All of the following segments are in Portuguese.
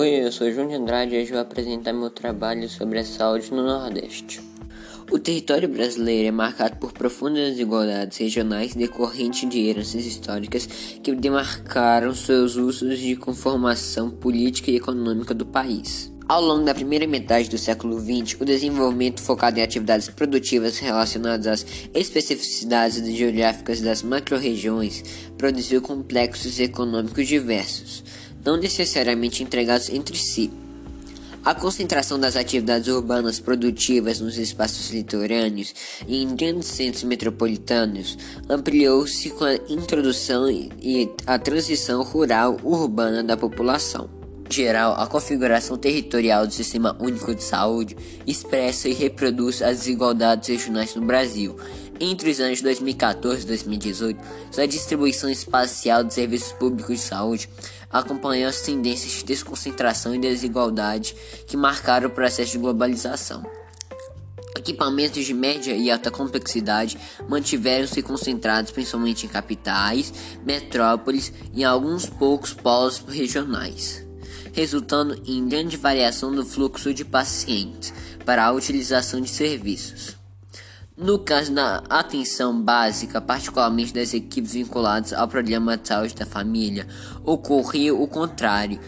Oi, eu sou João de Andrade e hoje vou apresentar meu trabalho sobre a saúde no Nordeste. O território brasileiro é marcado por profundas desigualdades regionais decorrentes de heranças históricas que demarcaram seus usos de conformação política e econômica do país. Ao longo da primeira metade do século XX, o desenvolvimento focado em atividades produtivas relacionadas às especificidades geográficas das macro-regiões produziu complexos econômicos diversos não necessariamente entregados entre si. A concentração das atividades urbanas produtivas nos espaços litorâneos e em grandes centros metropolitanos ampliou-se com a introdução e a transição rural urbana da população. Geral, a configuração territorial do Sistema Único de Saúde expressa e reproduz as desigualdades regionais no Brasil. Entre os anos 2014 e 2018, sua distribuição espacial de serviços públicos de saúde acompanhou as tendências de desconcentração e desigualdade que marcaram o processo de globalização. Equipamentos de média e alta complexidade mantiveram-se concentrados principalmente em capitais, metrópoles e alguns poucos polos regionais resultando em grande variação do fluxo de pacientes para a utilização de serviços. No caso da atenção básica, particularmente das equipes vinculadas ao programa de saúde da família, ocorria o contrário.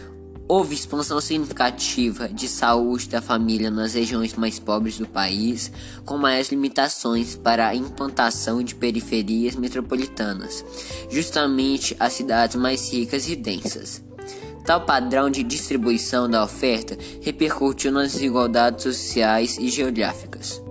Houve expansão significativa de saúde da família nas regiões mais pobres do país, com maiores limitações para a implantação de periferias metropolitanas, justamente as cidades mais ricas e densas. Tal padrão de distribuição da oferta repercutiu nas desigualdades sociais e geográficas.